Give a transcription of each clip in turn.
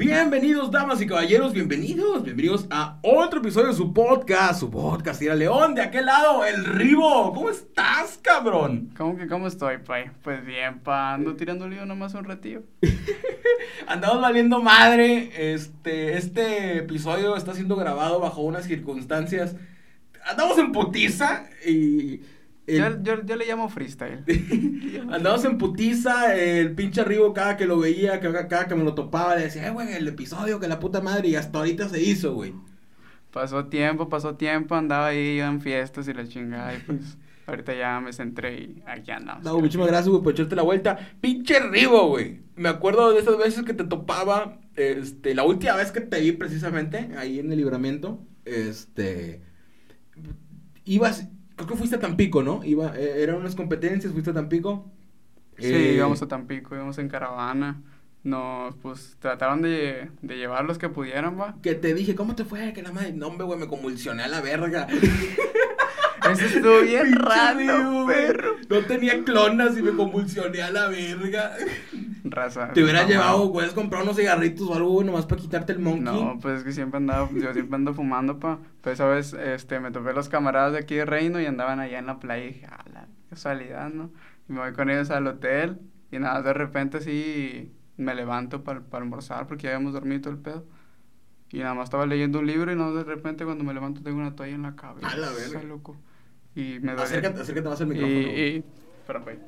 Bienvenidos, damas y caballeros, bienvenidos, bienvenidos a otro episodio de su podcast, su podcast, Tira León, de aquel lado, el Ribo. ¿Cómo estás, cabrón? ¿Cómo que cómo estoy, pay? Pues bien, pa, ando tirando lío nomás un ratillo. Andamos valiendo madre. Este, este episodio está siendo grabado bajo unas circunstancias. Andamos en putiza y. el- Yo, yo, yo le llamo freestyle. Andamos en putiza, el pinche Ribo cada que lo veía, cada, cada que me lo topaba, le decía, eh, güey, el episodio, que la puta madre, y hasta ahorita se hizo, güey. Pasó tiempo, pasó tiempo, andaba ahí yo en fiestas y la chingada y pues ahorita ya me centré y aquí andamos. No, muchísimas gracias, güey, por echarte la vuelta. Pinche Ribo, güey. Me acuerdo de esas veces que te topaba, este, la última vez que te vi precisamente, ahí en el libramiento, este, ibas, creo que fuiste a Tampico, ¿no? Iba, eh, eran unas competencias, fuiste a Tampico. Sí, Eh, íbamos a Tampico, íbamos en caravana. Nos, pues, trataron de, de llevar los que pudieran, va. Que te dije, ¿cómo te fue? Que la madre, no, hombre, güey, me convulsioné a la verga. Eso estuvo bien raro, perro. No tenía clonas y me convulsioné a la verga. Raza. Te hubieras no, llevado, puedes comprar unos cigarritos o algo, nomás para quitarte el monkey. No, pues es que siempre andaba, yo siempre ando fumando, pa. Pues esa vez, este, me topé los camaradas de aquí de Reino y andaban allá en la playa y dije, ah, la casualidad, ¿no? Y me voy con ellos al hotel y nada, de repente así me levanto para almorzar porque ya habíamos dormido todo el pedo. Y nada más estaba leyendo un libro y no, de repente cuando me levanto tengo una toalla en la cabeza. A la verga. loco. Y me. Acércate, acércate más al y, micrófono. y, espera, güey.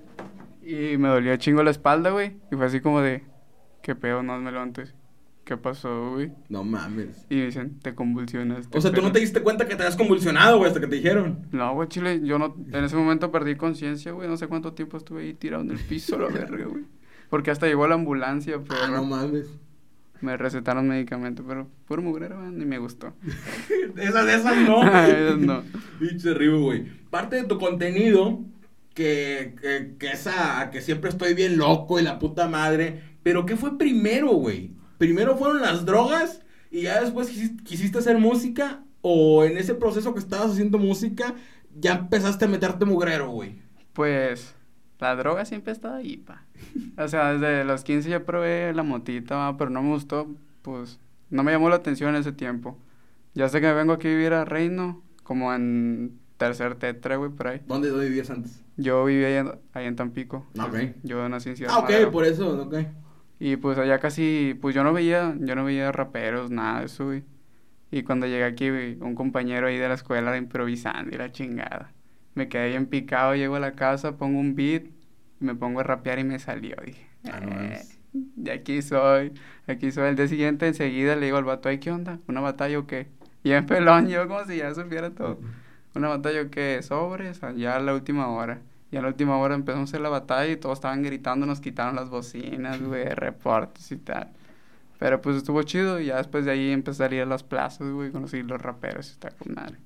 Y me dolía chingo la espalda, güey. Y fue así como de, ¿qué pedo? No me levanto. y, ¿Qué pasó, güey? No mames. Y me dicen, te convulsionaste. O sea, tú no te diste cuenta que te habías convulsionado, güey, hasta que te dijeron. No, güey, chile, yo no... En ese momento perdí conciencia, güey. No sé cuánto tiempo estuve ahí tirado en el piso, la verga, güey. Porque hasta llegó la ambulancia, pero... Ah, no mames. Me recetaron medicamento, pero puro mugrero, güey, ni me gustó. Esas, esas no. Esas no. Pinche Ribo, güey. Parte de tu contenido, que, que, esa, que siempre estoy bien loco y la puta madre. Pero ¿qué fue primero, güey? ¿Primero fueron las drogas y ya después quisiste, hacer música? ¿O en ese proceso que estabas haciendo música ya empezaste a meterte mugrero, güey? Pues, la droga siempre ha estado ahí, pa. O sea, desde los 15 ya probé la motita, pero no me gustó, pues, no me llamó la atención en ese tiempo. Ya sé que me vengo aquí a vivir a Reino, como en tercer tetra, güey, por ahí. ¿Dónde, dónde vivías antes? Yo vivía ahí en, ahí en Tampico. Ok. Yo nací en Ciudad Ah, ok, Madero. por eso, ok. Y pues allá casi, pues yo no veía, yo no veía raperos, nada de eso, güey. Y cuando llegué aquí, güey, un compañero ahí de la escuela era improvisando y la chingada. Me quedé bien picado, llego a la casa, pongo un beat, me pongo a rapear y me salió, dije. Ah, no "Eh, de aquí soy, aquí soy. El día siguiente enseguida le digo al vato, ¿qué onda? ¿Una batalla o qué? Y en pelón, yo como si ya supiera todo. Una batalla que sobres, ya a la última hora. Y a la última hora empezamos a hacer la batalla y todos estaban gritando, nos quitaron las bocinas, güey, reportes y tal. Pero pues estuvo chido y ya después de ahí empecé a ir a las plazas, güey, conocí los raperos y está con madre.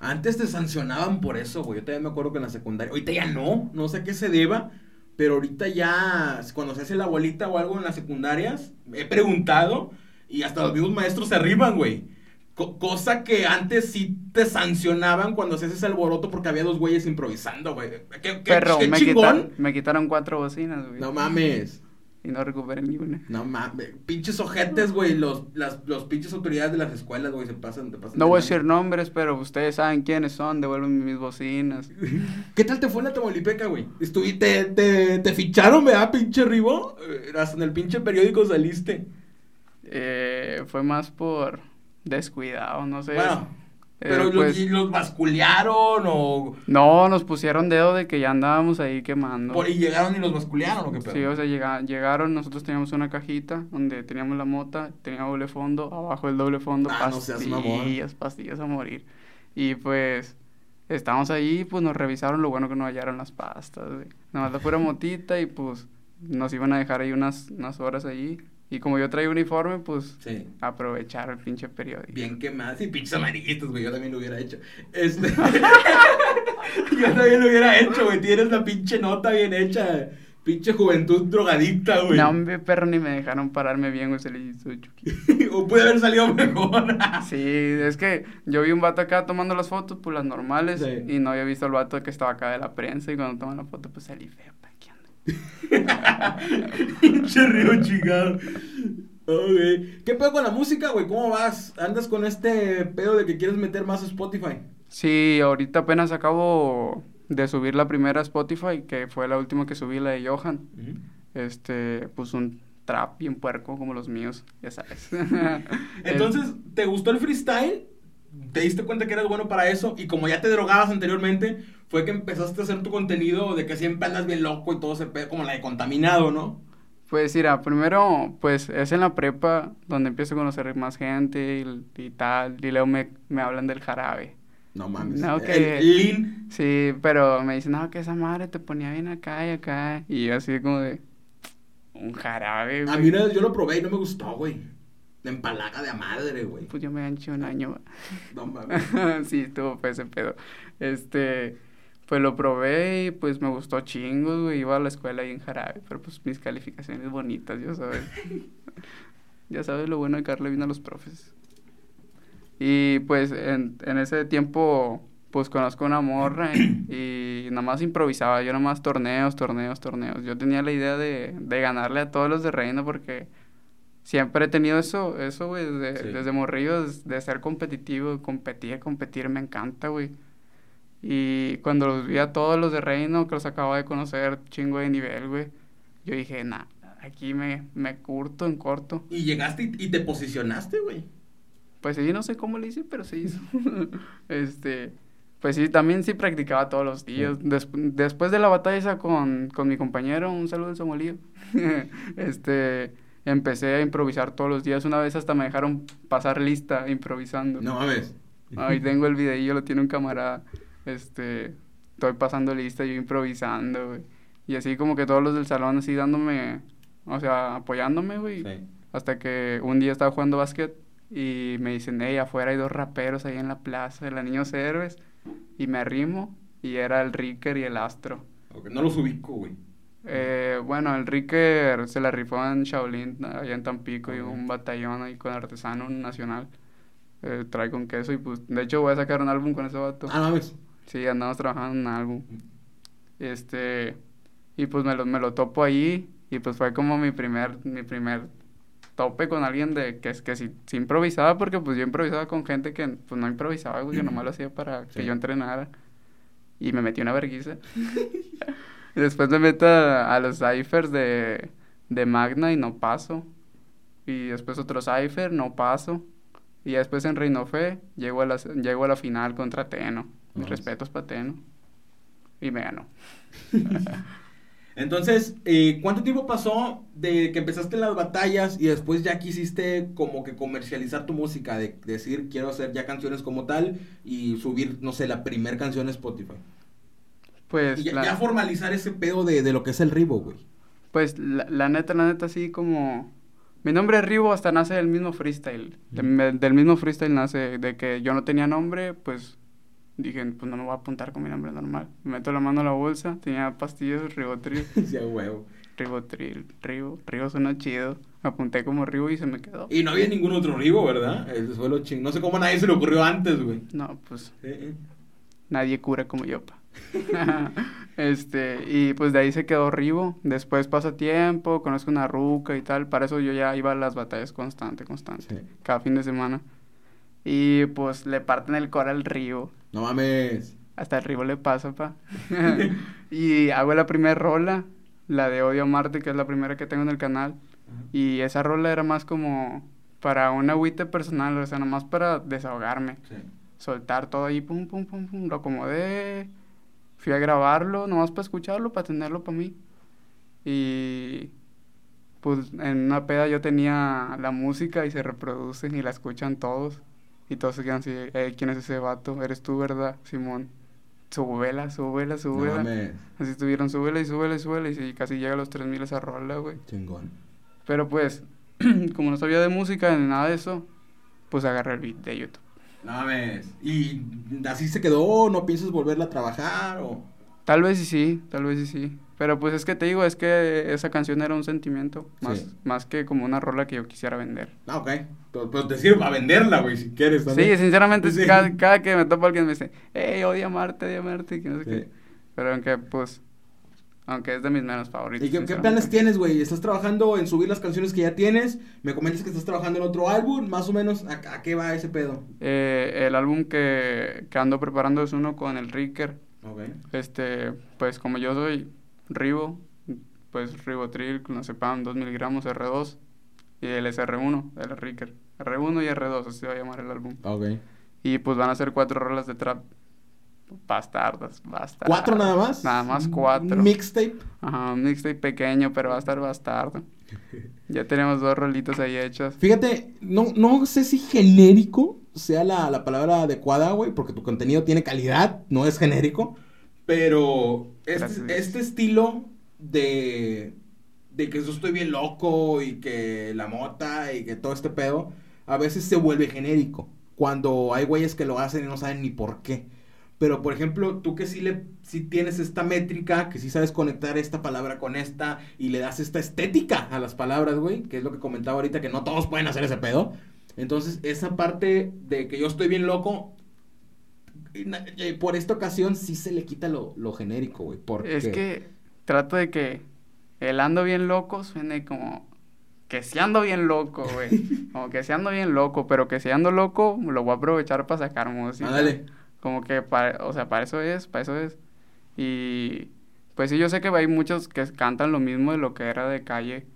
Antes te sancionaban por eso, güey. Yo también me acuerdo que en la secundaria. Ahorita ya no, no sé a qué se deba. Pero ahorita ya, cuando se hace la bolita o algo en las secundarias, he preguntado y hasta los mismos maestros se arriban, güey. Co- cosa que antes sí te sancionaban cuando hacías ese alboroto porque había dos güeyes improvisando, güey. ¿Qué, qué, Pero qué me, chingón? quitaron, me quitaron cuatro bocinas, güey. No mames. Y no recuperé ni una. No mames. Pinches ojetes, güey. Los, las, los pinches autoridades de las escuelas, güey, se pasan, te pasan. No voy a decir nombres, pero ustedes saben quiénes son, devuelven mis bocinas. ¿Qué tal te fue en la Tamaulipeca, güey? Estuvi- te, te, te ficharon, ¿verdad, pinche Ribo? Eh, Hasta en el pinche periódico saliste. Eh, fue más por descuidado, no sé. Bueno, Eh, pero los, pues, los basculearon o... No, nos pusieron dedo de que ya andábamos ahí quemando. por- y llegaron y los basculearon o qué pedo. Sí, o sea, llega- llegaron, nosotros teníamos una cajita donde teníamos la mota, tenía doble fondo, abajo del doble fondo, Ah, no seas mamón. pastillas, pastillas a morir. Y pues, estábamos ahí, pues nos revisaron, lo bueno que no hallaron las pastas, güey. Nada más la pura motita y pues nos iban a dejar ahí unas, unas horas allí. Y como yo traía uniforme, pues Sí. aprovechar el pinche periódico. Bien quemadas y pinches amarillitos, güey. Yo también lo hubiera hecho. Este... yo también lo hubiera hecho, güey. Tienes la pinche nota bien hecha. Pinche juventud drogadicta, güey. No, hombre, perro, ni me dejaron pararme bien, güey, se le hizo chuqui. o puede haber salido mejor. Sí, es que yo vi un vato acá tomando las fotos, pues las normales, Sí. y no había visto al vato que estaba acá de la prensa, y cuando toman la foto, pues salí feo, pa, ¿qué onda? Pinche río chingado. ¿Qué pedo con la música, güey? ¿Cómo vas? ¿Andas con este pedo de que quieres meter más a Spotify? Sí, ahorita apenas acabo de subir la primera Spotify, que fue la última que subí, la de Johan. Este, pues un trap bien puerco como los míos, ya sabes. Entonces, ¿te gustó el freestyle? ¿Te diste cuenta que eras bueno para eso? Y como ya te drogabas anteriormente, fue que empezaste a hacer tu contenido de que siempre andas bien loco y todo se pedo como la de contaminado, ¿no? Pues mira, primero, pues es en la prepa donde empiezo a conocer más gente y, tal, y luego me, me hablan del jarabe. No mames. No, que- el lean. Sí, pero me dicen, no, que esa madre te ponía bien acá y acá. Y yo así como de, un jarabe, A güey. mí una vez yo lo probé y no me gustó, güey. Me empalaga de a madre, güey. Pues yo me ganché un año. No mames. sí, estuvo feo ese pedo. Este, pues lo probé y pues me gustó chingos, güey. Iba a la escuela ahí en jarabe, pero pues mis calificaciones bonitas, ya sabes. ya sabes lo bueno de darle bien a los profes. Y pues en, en ese tiempo, pues conozco una morra y, y nada más improvisaba. Yo nada más torneos, torneos, torneos. Yo tenía la idea de, de ganarle a todos los de reino porque siempre he tenido eso, eso, güey, desde, Sí. desde morrillo, de ser competitivo, competir, competir, me encanta, güey. Y cuando los vi a todos los de reino, que los acababa de conocer, chingo de nivel, güey, yo dije, nah, aquí me, me curto en corto. Y llegaste y, y te posicionaste, güey. Pues sí, no sé cómo le hice, pero se hizo. este, pues sí, también sí practicaba todos los días. Des- después de la batalla esa con, con mi compañero, un saludo en Somalío, este, empecé a improvisar todos los días. Una vez hasta me dejaron pasar lista improvisando. No mames. Ahí tengo el videillo, lo tiene un camarada. Este, estoy pasando lista, yo improvisando, güey. Y así como que todos los del salón así dándome, o sea, apoyándome, güey. Sí. Hasta que un día estaba jugando básquet y me dicen, hey, afuera hay dos raperos ahí en la plaza de la Niños Héroes. Y me arrimo y era el Ricker y el Astro. Ok, No los ubico, güey. Eh, bueno, el Ricker se la rifó en Shaolin, allá en Tampico, y Ok. un batallón ahí con artesano nacional. Eh, trae con queso y pues, de hecho voy a sacar un álbum con ese vato. Ah, mames. Sí, andamos trabajando en un álbum. Este, y pues me lo, me lo topo ahí y pues fue como mi primer, mi primer tope con alguien de que es que sí, sí improvisaba porque pues yo improvisaba con gente que pues no improvisaba, que nomás lo hacía para que yo entrenara. Y me metí una vergüenza. y después me meto a, a los ciphers de, de Magna y no paso. Y después otro cipher, no paso. Y después en Reino Fe llego a la, llego a la final contra Teno. Mis respetos para Teno. Y me ganó. Entonces, eh, ¿cuánto tiempo pasó de que empezaste las batallas y después ya quisiste como que comercializar tu música? De decir, quiero hacer ya canciones como tal y subir, no sé, la primer canción a Spotify. Pues, Y ya, la, ya formalizar ese pedo de, de lo que es el ribo, güey. pues la, la neta, la neta, así como... Mi nombre es Ribo hasta nace del mismo freestyle. De- del mismo freestyle nace de que yo no tenía nombre, pues dije, pues no me voy a apuntar con mi nombre normal. Me meto la mano a la bolsa, tenía pastillas Ribotril. Sí, a huevo. Ribotril, Ribo, Ribo suena chido. Apunté como Ribo y se me quedó. Y no había ningún otro ribo, ¿verdad? Eso fue lo ching. No sé cómo a nadie se le ocurrió antes, güey. No, pues Eh, eh. nadie cura como yo, pa. este, y pues de ahí se quedó Ribo. Después pasa tiempo, conozco una ruca y tal. Para eso yo ya iba a las batallas constante, constante. Sí. Cada fin de semana. Y pues le parten el cora al Ribo. No mames. Hasta el Ribo le pasa, pa. y hago la primera rola, la de Odio a Marte, que es la primera que tengo en el canal. Y esa rola era más como para un agüite personal, o sea, nomás para desahogarme Sí. soltar todo ahí, pum, pum, pum, pum, lo acomodé, fui a grabarlo, nomás para escucharlo, para tenerlo para mí. Y pues en una peda yo tenía la música y se reproduce y la escuchan todos. Y todos se quedan así, "Ey, ¿quién es ese vato? ¿Eres tú, verdad, Simón? Súbela, súbela, No súbela. mames. Así estuvieron, súbela y súbela y súbela y casi llega a los 3000 esa rola, güey. Chingón. Pero pues, como no sabía de música ni nada de eso, pues agarré el beat de YouTube. No mames. ¿Y así se quedó? ¿No piensas volverla a trabajar? O... Tal vez sí, sí, tal vez sí, sí. Pero pues es que te digo, es que esa canción era un sentimiento, más, Sí. más que como una rola que yo quisiera vender. Ah, ok. Pero, pero te sirve para venderla, güey, si quieres. Sí, también. sinceramente, Sí. Cada, cada que me topo alguien me dice, hey, odio amarte, odio amarte, que no sé Sí. qué. Pero aunque pues Aunque es de mis menos favoritos. ¿Y qué, qué planes tienes, güey? ¿Estás trabajando en subir las canciones que ya tienes? Me comentas que estás trabajando en otro álbum. Más o menos, ¿a, a qué va ese pedo? Eh, el álbum que, que ando preparando es uno con el Ricker. Ok. Este, pues como yo soy Ribo, pues Ribotril, clonazepam 2 miligramos R2 y el SR1, el Ricker. R1 y R2, así se va a llamar el álbum. Ok. Y pues van a ser cuatro rolas de trap. Bastardas, bastardas. ¿Cuatro nada más? Nada más cuatro. Mixtape. Ajá, un mixtape pequeño, pero va a estar bastardo. Ya tenemos dos rolitos ahí hechas. Fíjate, no, no sé si genérico sea la, la palabra adecuada, güey, porque tu contenido tiene calidad, no es genérico. Pero este, este estilo de, de que yo estoy bien loco y que la mota y que todo este pedo, a veces se vuelve genérico. Cuando hay güeyes que lo hacen y no saben ni por qué. Pero, por ejemplo, tú que sí, le, sí tienes esta métrica, que sí sabes conectar esta palabra con esta y le das esta estética a las palabras, güey, que es lo que comentaba ahorita, que no todos pueden hacer ese pedo. Entonces, esa parte de que yo estoy bien loco, y por esta ocasión sí se le quita lo, lo genérico, güey. Porque... Es que trato de que el ando bien loco suene como que si ando bien loco, güey. Como que si ando bien loco, pero que si ando loco lo voy a aprovechar para sacar música. Ándale. Como que, para, o sea, para eso es, para eso es. Y pues sí, yo sé que hay muchos que cantan lo mismo de lo que era de calle.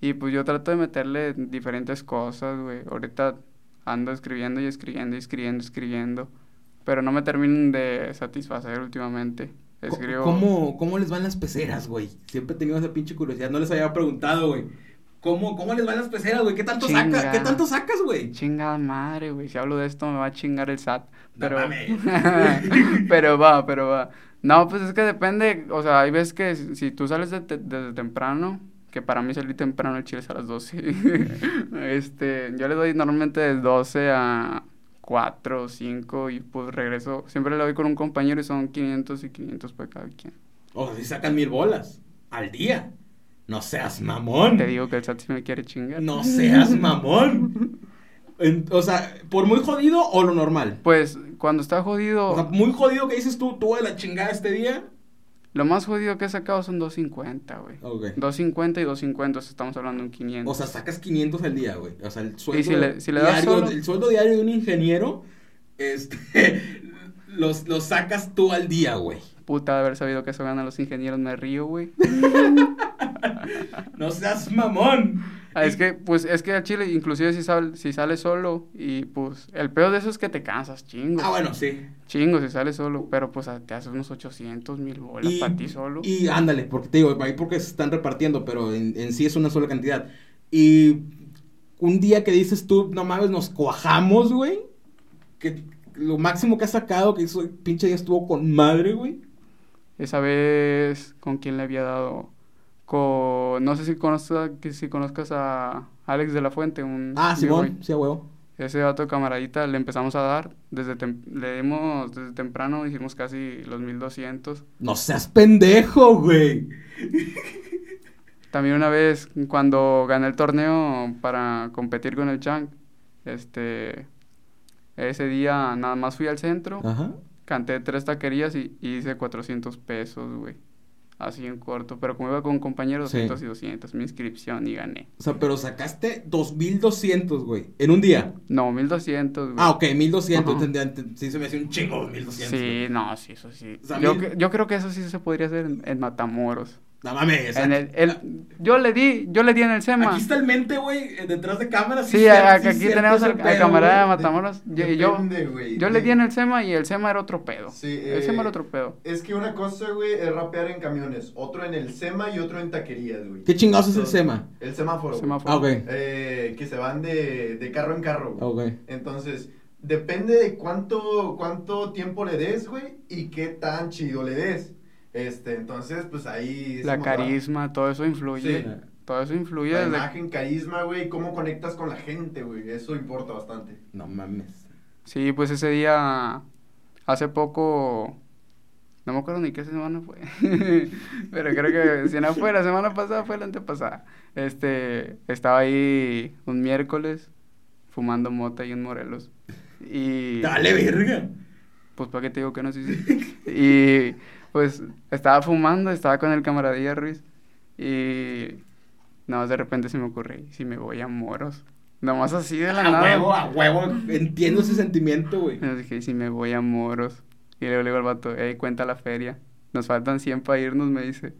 Y pues yo trato de meterle diferentes cosas, güey. Ahorita ando escribiendo y escribiendo y escribiendo, escribiendo. Pero no me terminan de satisfacer últimamente. Escribo... ¿Cómo, ¿Cómo les van las peceras, güey? Siempre he tenido esa pinche curiosidad. No les había preguntado, güey. ¿Cómo, ¿Cómo les van las peceras, güey? ¿Qué tanto sacas? Chinga. ¿Qué tanto sacas, güey? Chingada madre, güey. Si hablo de esto me va a chingar el SAT. Pero, pero va, pero va. No, pues es que depende. O sea, hay veces que si tú sales de desde temprano, que para mí salir temprano el chile es a las 12. este, yo le doy normalmente de 12 a 4 o 5 y pues regreso. Siempre le doy con un compañero y son 500 y 500 para cada quien. O sea, si sacan mil bolas al día. No seas mamón. Te digo que el SAT sí me quiere chingar. No seas mamón. En- o sea, ¿por muy jodido o lo normal? Pues cuando está jodido. O sea, muy jodido que dices tú, tuve la chingada este día. Lo más jodido que he sacado son 250, güey. Ok. 250 y 250, estamos hablando de un 500. O sea, sacas 500 al día, güey. O sea, el sueldo, si le- si le das diario, solo- el sueldo diario de un ingeniero, este, los, los sacas tú al día, güey. Puta, de haber sabido que eso ganan los ingenieros, me río, güey. No seas mamón. Ah, es que, pues, es que al chile, inclusive si, sal, si sales solo, y pues, el peor de eso es que te cansas, chingo. Ah, bueno, sí. Chingo si sales solo, pero pues te haces unos 800 mil bolas para ti solo. Y ándale, porque te digo, ahí porque se están repartiendo, pero en, en sí es una sola cantidad. Y un día que dices tú, no mames, nos cuajamos, güey. Que lo máximo que has sacado, que eso pinche día estuvo con madre, güey. Esa vez, ¿con quién le había dado? Con, no sé si conozcas, que si conozcas a Alex de la Fuente, un Ah, Simón, sí, a huevo. Ese vato camaradita le empezamos a dar, desde le dimos desde temprano, hicimos casi los 1200. No seas pendejo, güey. También una vez cuando gané el torneo para competir con el Chang, este, ese día nada más fui al centro, Ajá. canté tres taquerías y, y hice 400 pesos, güey. Así en corto, pero como iba con compañeros, Sí. 200 y 200, mi inscripción y gané. O sea, pero sacaste 2200, güey, en un día. No, 1200, güey. Ah, ok, 1200. Ajá. entendí, ent- Sí, se me hacía un chingo 1200. Sí, no, sí, eso sí. O sea, yo, mil- yo creo que eso sí se podría hacer en, en Matamoros. No mames. En el, el- yo le di, yo le di en el SEMA. Aquí está el mente, güey, eh, detrás de cámara. Sí, a- sí aquí tenemos al, pedo, camarada de. Matamoros. Yo, y yo, yo le di en el SEMA y el SEMA era otro pedo. Sí, el SEMA eh, era otro pedo. Es que una cosa, güey, es rapear en camiones. Otro en el SEMA y otro en taquerías, güey. ¿Qué chingados es el SEMA? El semáforo. Semáforo. Ah, ok. Eh, que se van de, de carro en carro, güey. Ok. Entonces, depende de cuánto, cuánto tiempo le des, güey, y qué tan chido le des. Este, entonces, pues ahí... La carisma, todo eso influye. Sí. Todo eso influye. La desde- imagen, carisma, güey, cómo conectas con la gente, güey. Eso importa bastante. No mames. Sí, pues ese día, hace poco, no me acuerdo ni qué semana fue, pero creo que si no fue la semana pasada, fue la antepasada. Este, estaba ahí un miércoles fumando mota y en Morelos. Y Dale, verga. pues para qué te digo que no, sí, sí. Y Pues estaba fumando, estaba con el camaradilla Ruiz. Y. No, de repente se me ocurre, ¿y si me voy a moros. Nomás así de la A nada. huevo, a huevo. Entiendo ese sentimiento, güey. Y dije, ¿y si me voy a moros. Y le digo al vato, ey, cuenta la feria. Nos faltan 100 para irnos, me dice.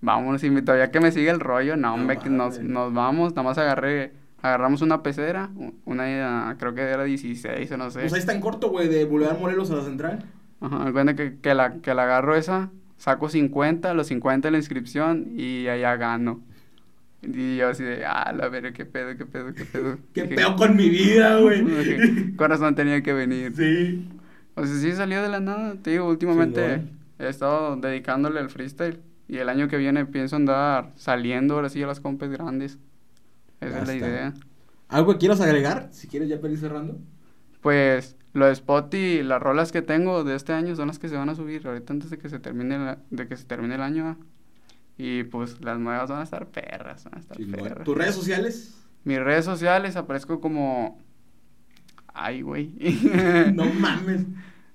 Vámonos, y me- todavía que me sigue el rollo, no, No hombre, que nos, nos vamos, nada más agarré, agarramos una pecera, una, creo que era 16 o no sé. Pues ahí está en corto, güey, de Boulevard Morelos a la central. Ajá, cuenta que, que, la, que la agarro esa, saco 50, los 50 de la inscripción y allá gano. Y yo así de, ah, la verga, qué pedo, qué pedo, qué pedo. ¿Qué Dije, pedo con mi vida, güey? dije, Con razón tenía que venir. Sí. O sea, sí salió de la nada, te digo, últimamente Chingón. he estado dedicándole al freestyle. Y el año que viene pienso andar saliendo ahora sí a las compes grandes. Esa Ya es la está. idea. ¿Algo que quieras agregar? Si quieres ya para ir cerrando. Pues lo de Spot y las rolas que tengo de este año son las que se van a subir ahorita antes de que se termine la- de que se termine el año. ¿va? Y pues las nuevas van a estar perras, van a estar perras. ¿Tus redes sociales? Mis redes sociales aparezco como ay, güey. No mames.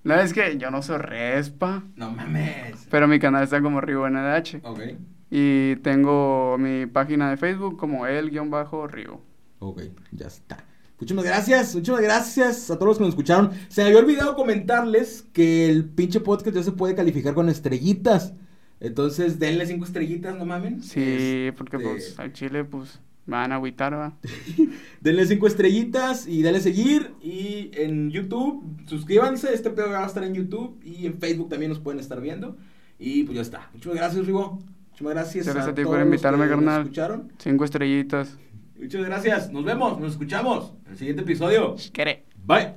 no es que yo no soy respa, No mames. pero mi canal está como Rivo NDH. Ok. Y tengo mi página de Facebook como el-río. Ok, ya está. Muchísimas gracias, muchísimas gracias a todos los que nos escucharon. Se me había olvidado comentarles que el pinche podcast ya se puede calificar con estrellitas. Entonces, denle cinco estrellitas, no mamen. Sí, porque Este, pues al chile pues me van a agüitar, ¿va? Denle cinco estrellitas y denle seguir. Y en YouTube, suscríbanse. Este pedo va a estar en YouTube. Y en Facebook también nos pueden estar viendo. Y pues ya está. Muchas gracias, Rigo. Muchas gracias. Gracias a ti todos por invitarme, carnal. escucharon. Cinco estrellitas. Muchas gracias. Nos vemos, nos escuchamos en el siguiente episodio. Bye.